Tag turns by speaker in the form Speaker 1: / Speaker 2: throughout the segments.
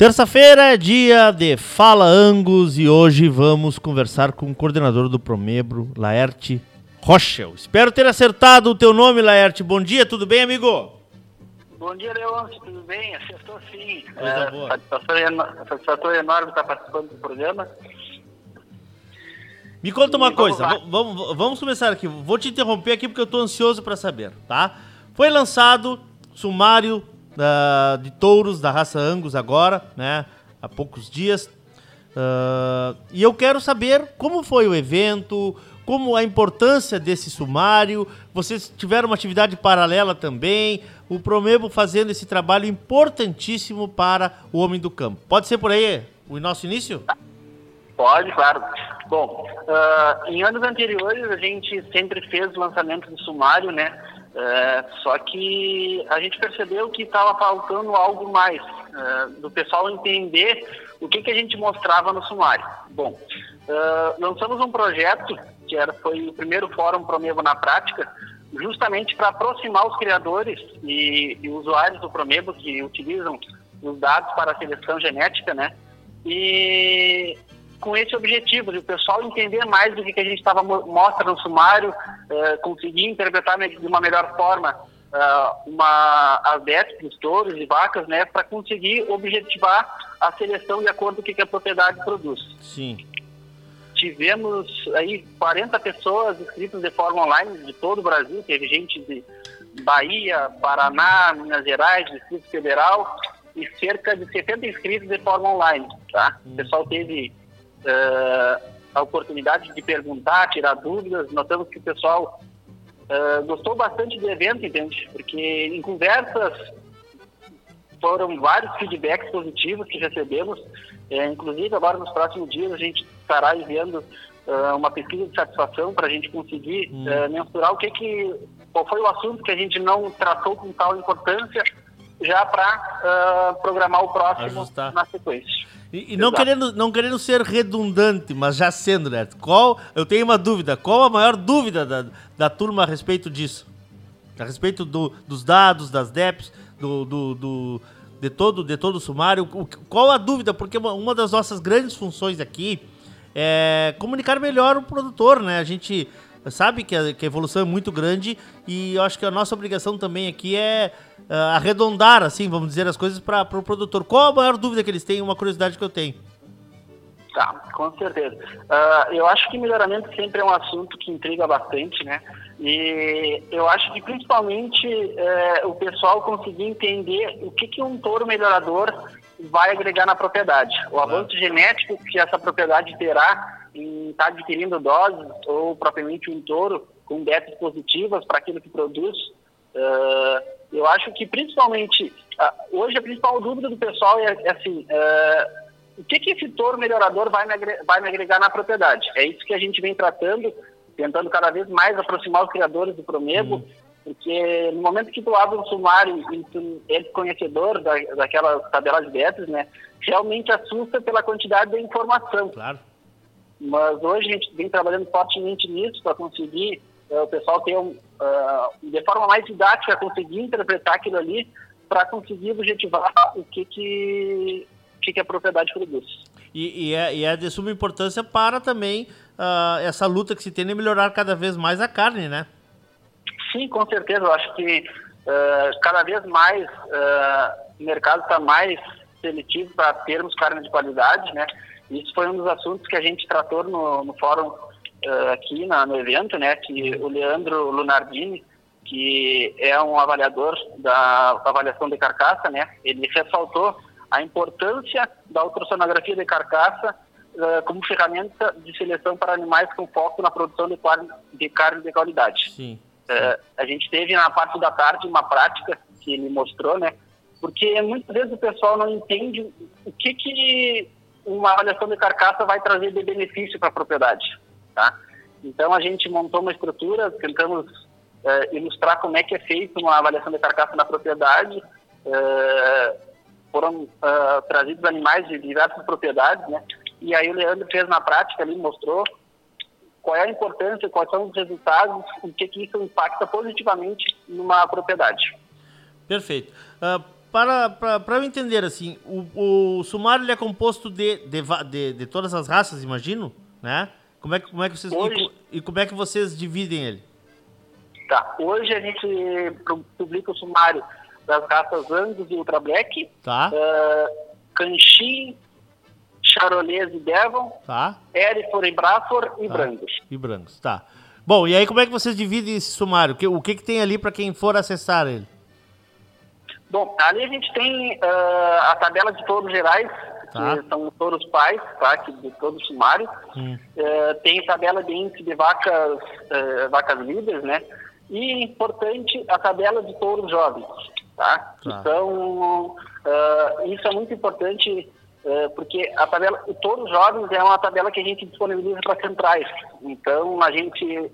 Speaker 1: Terça-feira é dia de Fala Angus e hoje vamos conversar com o coordenador do Promebro, Laerte Rochel. Espero ter acertado o teu nome, Laerte. Bom dia, tudo bem, amigo?
Speaker 2: Bom dia, Leôncio, tudo bem? Acertou sim.
Speaker 1: Coisa
Speaker 2: é,
Speaker 1: boa.
Speaker 2: Satisfatório enorme estar participando do programa.
Speaker 1: Me conta uma
Speaker 2: vamos
Speaker 1: coisa,
Speaker 2: lá.
Speaker 1: v- vamos, vamos começar aqui. Vou te interromper aqui porque eu estou ansioso para saber, tá? Foi lançado sumário de touros da raça Angus agora, né? Há poucos dias. Ah, e eu quero saber como foi o evento, como a importância desse sumário. Vocês tiveram uma atividade paralela também. O Promebo fazendo esse trabalho importantíssimo para o homem do campo. Pode ser por aí o nosso início?
Speaker 2: Pode, claro. Bom, ah, em anos anteriores a gente sempre fez o lançamento do sumário, né? Eh, só que a gente percebeu que estava faltando algo mais, eh, do pessoal entender o que, que a gente mostrava no sumário. Bom, ah, lançamos um projeto, que era, foi o primeiro fórum Promebo na prática, justamente para aproximar os criadores e, e usuários do Promebo que utilizam os dados para a seleção genética, né? E com esse objetivo de o pessoal entender mais do que, que a gente estava mo- mostra no sumário, eh, conseguir interpretar de uma melhor forma ah, uma as dos touros e vacas, né, para conseguir objetivar a seleção de acordo com o que, a propriedade produz
Speaker 1: Sim.
Speaker 2: tivemos aí 40 pessoas inscritas de forma online de todo o Brasil, teve gente de Bahia, Paraná, Minas Gerais, Distrito Federal e cerca de 70 inscritos de forma online, tá? O pessoal teve eh, a oportunidade de perguntar, tirar dúvidas, notamos que o pessoal eh, gostou bastante do evento, entende? Porque em conversas foram vários feedbacks positivos que recebemos. É, inclusive, agora nos próximos dias, a gente estará enviando ah, uma pesquisa de satisfação para a gente conseguir
Speaker 1: Hum.
Speaker 2: ah, mensurar o que que, qual foi o assunto que a gente não tratou com tal importância, já para programar o próximo
Speaker 1: Ajustar.
Speaker 2: na sequência.
Speaker 1: E, e não, querendo, não querendo ser redundante, mas já sendo, né? Qual, eu tenho uma dúvida. Qual a maior dúvida da, da turma a respeito disso? A respeito do- dos dados, das DEPs, do, do, do- de, todo, de todo o sumário. O- qual a dúvida? Porque uma, uma das nossas grandes funções aqui é comunicar melhor o produtor, né? A gente sabe que a, que a evolução é muito grande e eu acho que a nossa obrigação também aqui é ah, arredondar, assim, vamos dizer, as coisas para o produtor. Qual a maior dúvida que eles têm? Uma curiosidade que eu tenho.
Speaker 2: Tá, com certeza. Ah, eu acho que melhoramento sempre é um assunto que intriga bastante, né? E eu acho que principalmente eh, o pessoal conseguir entender o que, que um touro melhorador vai agregar na propriedade. O avanço genético que essa propriedade terá estar adquirindo doses ou propriamente um touro com dietas positivas para aquilo que produz. Ah, eu acho que principalmente, ah, hoje a principal dúvida do pessoal é, é assim, ah, o que, que esse touro melhorador vai me, agre- vai me agregar na propriedade? É isso que a gente vem tratando, tentando cada vez mais aproximar os criadores do Promebo, porque no momento que tu abre um sumário e tu é conhecedor da, daquela tabela de betas, né, realmente assusta pela quantidade de informação.
Speaker 1: Claro.
Speaker 2: Mas hoje a gente vem trabalhando fortemente nisso para conseguir eh, o pessoal ter, um, ah, de forma mais didática, conseguir interpretar aquilo ali para conseguir objetivar o que, que, que, que a propriedade produz.
Speaker 1: E, e é, e é de suma importância para também ah, essa luta que se tem de melhorar cada vez mais a carne, né?
Speaker 2: Sim, com certeza. Eu acho que eh, cada vez mais eh, o mercado está mais seletivo para termos carne de qualidade, né? Isso foi um dos assuntos que a gente tratou no, no fórum eh, aqui na- no evento, né? Que o Leandro Lunardini, que é um avaliador da avaliação de carcaça, né? Ele ressaltou a importância da ultrassonografia de carcaça eh, como ferramenta de seleção para animais com foco na produção de carne de, carne de qualidade.
Speaker 1: Sim.
Speaker 2: É, a gente teve na parte da tarde uma prática que ele mostrou, né? Porque muitas vezes o pessoal não entende o que, que uma avaliação de carcaça vai trazer de benefício para a propriedade, tá? Então a gente montou uma estrutura, tentamos é, ilustrar como é que é feita uma avaliação de carcaça na propriedade. É, foram é, trazidos animais de diversas propriedades, né? E aí o Leandro fez na prática ali, mostrou qual é a importância, quais são os resultados, o que, que isso impacta positivamente numa propriedade.
Speaker 1: Perfeito. Ah, para, para, para eu entender, assim, o, o sumário ele é composto de, de, de, de, todas as raças, imagino, né? Como é como é que vocês, Hoje... e, e como é que vocês dividem ele?
Speaker 2: Tá. Hoje a gente publica o sumário das raças Angus e Ultra Black.
Speaker 1: Tá. Uh,
Speaker 2: Canchi, Charolês e Devon.
Speaker 1: Tá.
Speaker 2: Hereford e Braford e
Speaker 1: tá.
Speaker 2: Brancos.
Speaker 1: E Brancos, tá. Bom, e aí como é que vocês dividem esse sumário? O que, o que, que tem ali para quem for acessar ele?
Speaker 2: Bom, ali a gente tem uh, a tabela de touros gerais, tá. que são touros pais, tá, que de todo o sumário. Hum. Uh, tem tabela de índice de vacas, uh, vacas líderes, né? E importante, a tabela de touros jovens. Tá? tá. Então, uh, isso é muito importante uh, porque a tabela, o touros jovens é uma tabela que a gente disponibiliza para centrais. Então, a gente,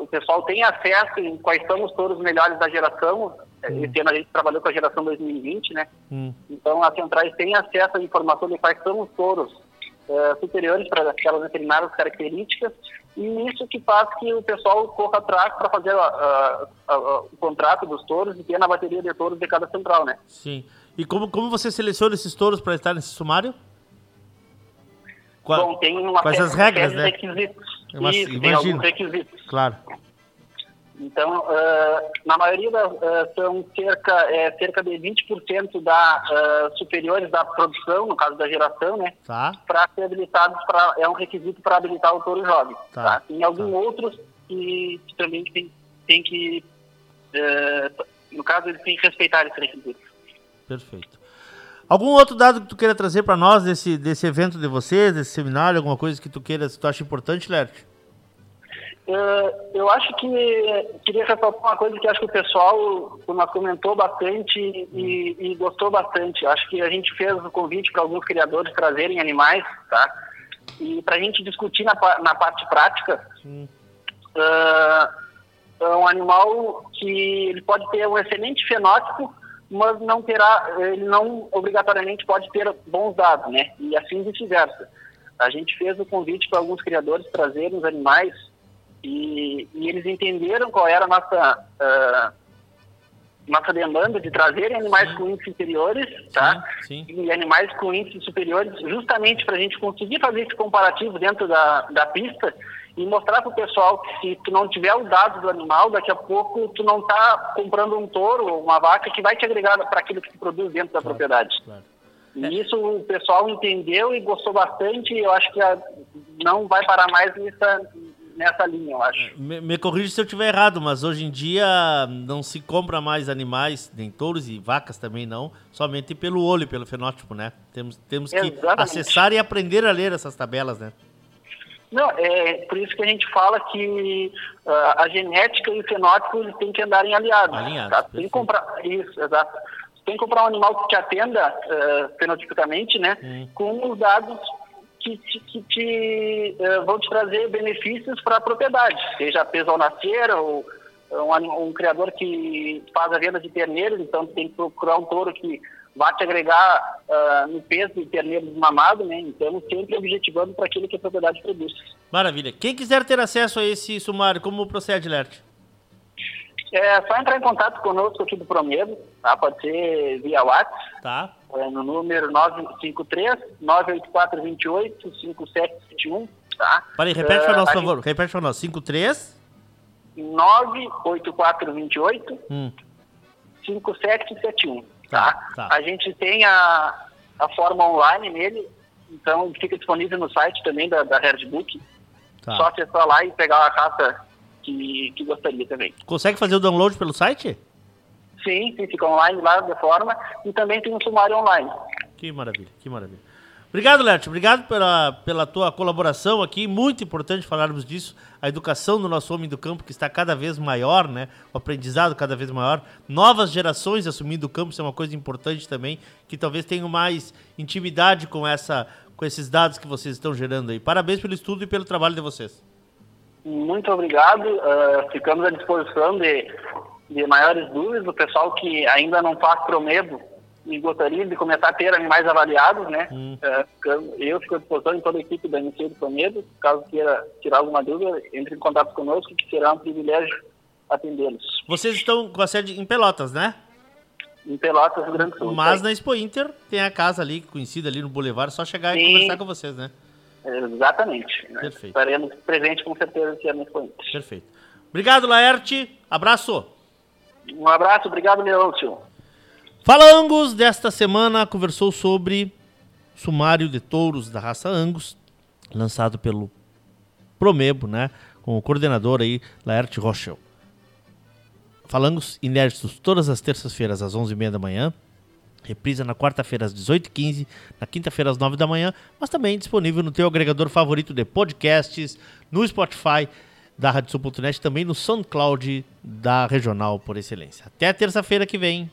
Speaker 2: o pessoal tem acesso em quais são os touros melhores da geração. Hum. Esse ano a gente trabalhou com a geração 2020, né? Hum. Então, as centrais têm acesso à informação de quais são os touros superiores para aquelas determinadas características e isso que faz que o pessoal corra atrás para fazer a, a, a, o contrato dos touros e ter na bateria de touros de cada central, né?
Speaker 1: Sim. E como, como você seleciona esses touros para estar nesse sumário?
Speaker 2: Qual, Bom, tem uma
Speaker 1: quais as regras, né?
Speaker 2: requisitos. Isso, imagino. tem alguns requisitos.
Speaker 1: Claro.
Speaker 2: Então, uh, na maioria das, uh, são cerca, é, cerca de 20% da, uh, superiores da produção, no caso da geração, né?
Speaker 1: Tá.
Speaker 2: Para ser habilitados, pra, é um requisito para habilitar o touro jovem. Tá. tá? Tem alguns tá. outros que, que, também tem, tem que, no caso, eles têm que respeitar esse requisito.
Speaker 1: Perfeito. Algum outro dado que tu queira trazer para nós desse, desse evento de vocês, desse seminário, alguma coisa que tu queira, que tu acha importante, Lerte?
Speaker 2: Uh, eu acho que queria ressaltar uma coisa que acho que o pessoal nós comentou bastante e, e, gostou bastante. Acho que a gente fez o convite para alguns criadores trazerem animais, tá? E para a gente discutir na, na parte prática, uh, é um animal que ele pode ter um excelente fenótipo, mas não terá, ele não obrigatoriamente pode ter bons dados, né? E assim vice-versa. A gente fez o convite para alguns criadores trazerem os animais e, e, eles entenderam qual era a nossa, uh, nossa demanda de trazerem animais sim. com índices inferiores, tá?
Speaker 1: Sim,
Speaker 2: sim. E animais com índices superiores, justamente para a gente conseguir fazer esse comparativo dentro da, da pista e mostrar para o pessoal que se tu não tiver o dado do animal, daqui a pouco tu não está comprando um touro ou uma vaca que vai te agregar para aquilo que tu produz dentro da claro, propriedade. Claro. E é. isso o pessoal entendeu e gostou bastante. E eu acho que a, não vai parar mais nessa, nessa linha, eu acho.
Speaker 1: Me, me corrija se eu estiver errado, mas hoje em dia não se compra mais animais, nem touros e vacas também não, somente pelo olho, pelo fenótipo, né? Temos, temos que acessar e aprender a ler essas tabelas, né?
Speaker 2: Não, é por isso que a gente fala que uh, a genética e o fenótipo têm que andarem aliados.
Speaker 1: Alinhados. Tá?
Speaker 2: Tem que comprar, isso, exato. Tem que comprar um animal que te atenda uh, fenotipicamente, né? Hum. Com os dados que, que te, uh, vão te trazer benefícios para a propriedade, seja peso ao nascer ou um, um, criador que faz a venda de terneiros, então tem que procurar um touro que vai te agregar uh, no peso de terneiro desmamado, né? Então, sempre objetivando para aquilo que a propriedade produz.
Speaker 1: Maravilha. Quem quiser ter acesso a esse sumário, como procede, Lerte?
Speaker 2: É só entrar em contato conosco aqui do Promedo, tá? Pode ser via WhatsApp.
Speaker 1: Tá.
Speaker 2: É, no número 953 98428 5771, tá?
Speaker 1: Peraí, repete para nós, por favor. Repete para nós. 53
Speaker 2: 98428 hum. 5771. Tá, tá? tá. A gente tem a, a forma online nele, então fica disponível no site também da, da Herdbook. Tá. Só acessar lá e pegar a caça que, que gostaria também.
Speaker 1: Consegue fazer o download pelo site?
Speaker 2: Sim, sim, fica online lá da forma e também tem um sumário online.
Speaker 1: Que maravilha, que maravilha. Obrigado, Lerte. Obrigado pela, pela tua colaboração aqui. Muito importante falarmos disso. A educação do nosso homem do campo que está cada vez maior, né? O aprendizado cada vez maior. Novas gerações assumindo o campo, isso é uma coisa importante também, que talvez tenham mais intimidade com, essa, com esses dados que vocês estão gerando aí. Parabéns pelo estudo e pelo trabalho de vocês.
Speaker 2: Muito obrigado. Uh, ficamos à disposição de, de maiores dúvidas. O pessoal que ainda não faz promedo e gostaria de começar a ter animais avaliados, né? Hum. É, eu fico à disposição em toda a equipe da Inicia do Promedo, caso queira tirar alguma dúvida, entre em contato conosco, que será um privilégio atendê-los.
Speaker 1: Vocês estão com a sede em Pelotas, né?
Speaker 2: Em Pelotas, Rio Grande do Sul.
Speaker 1: Mas na Expo Inter tem a casa ali, conhecida ali no Boulevard, só chegar Sim. e conversar com vocês, né?
Speaker 2: Exatamente. Perfeito. Estaremos presentes com certeza esse ano Expo Inter.
Speaker 1: Perfeito. Obrigado, Laerte. Abraço.
Speaker 2: Um abraço, obrigado, Leôncio.
Speaker 1: Fala Angus, desta semana conversou sobre sumário de touros da raça Angus, lançado pelo Promebo, né? Com o coordenador aí, Laerte Rochel. Falangos inéditos todas as terças-feiras às 11h30 da manhã. Reprisa na quarta-feira às 18h15, na quinta-feira às 9 da manhã, mas também disponível no teu agregador favorito de podcasts, no Spotify da RadioSul.net, também no SoundCloud da Regional por Excelência. Até terça-feira que vem.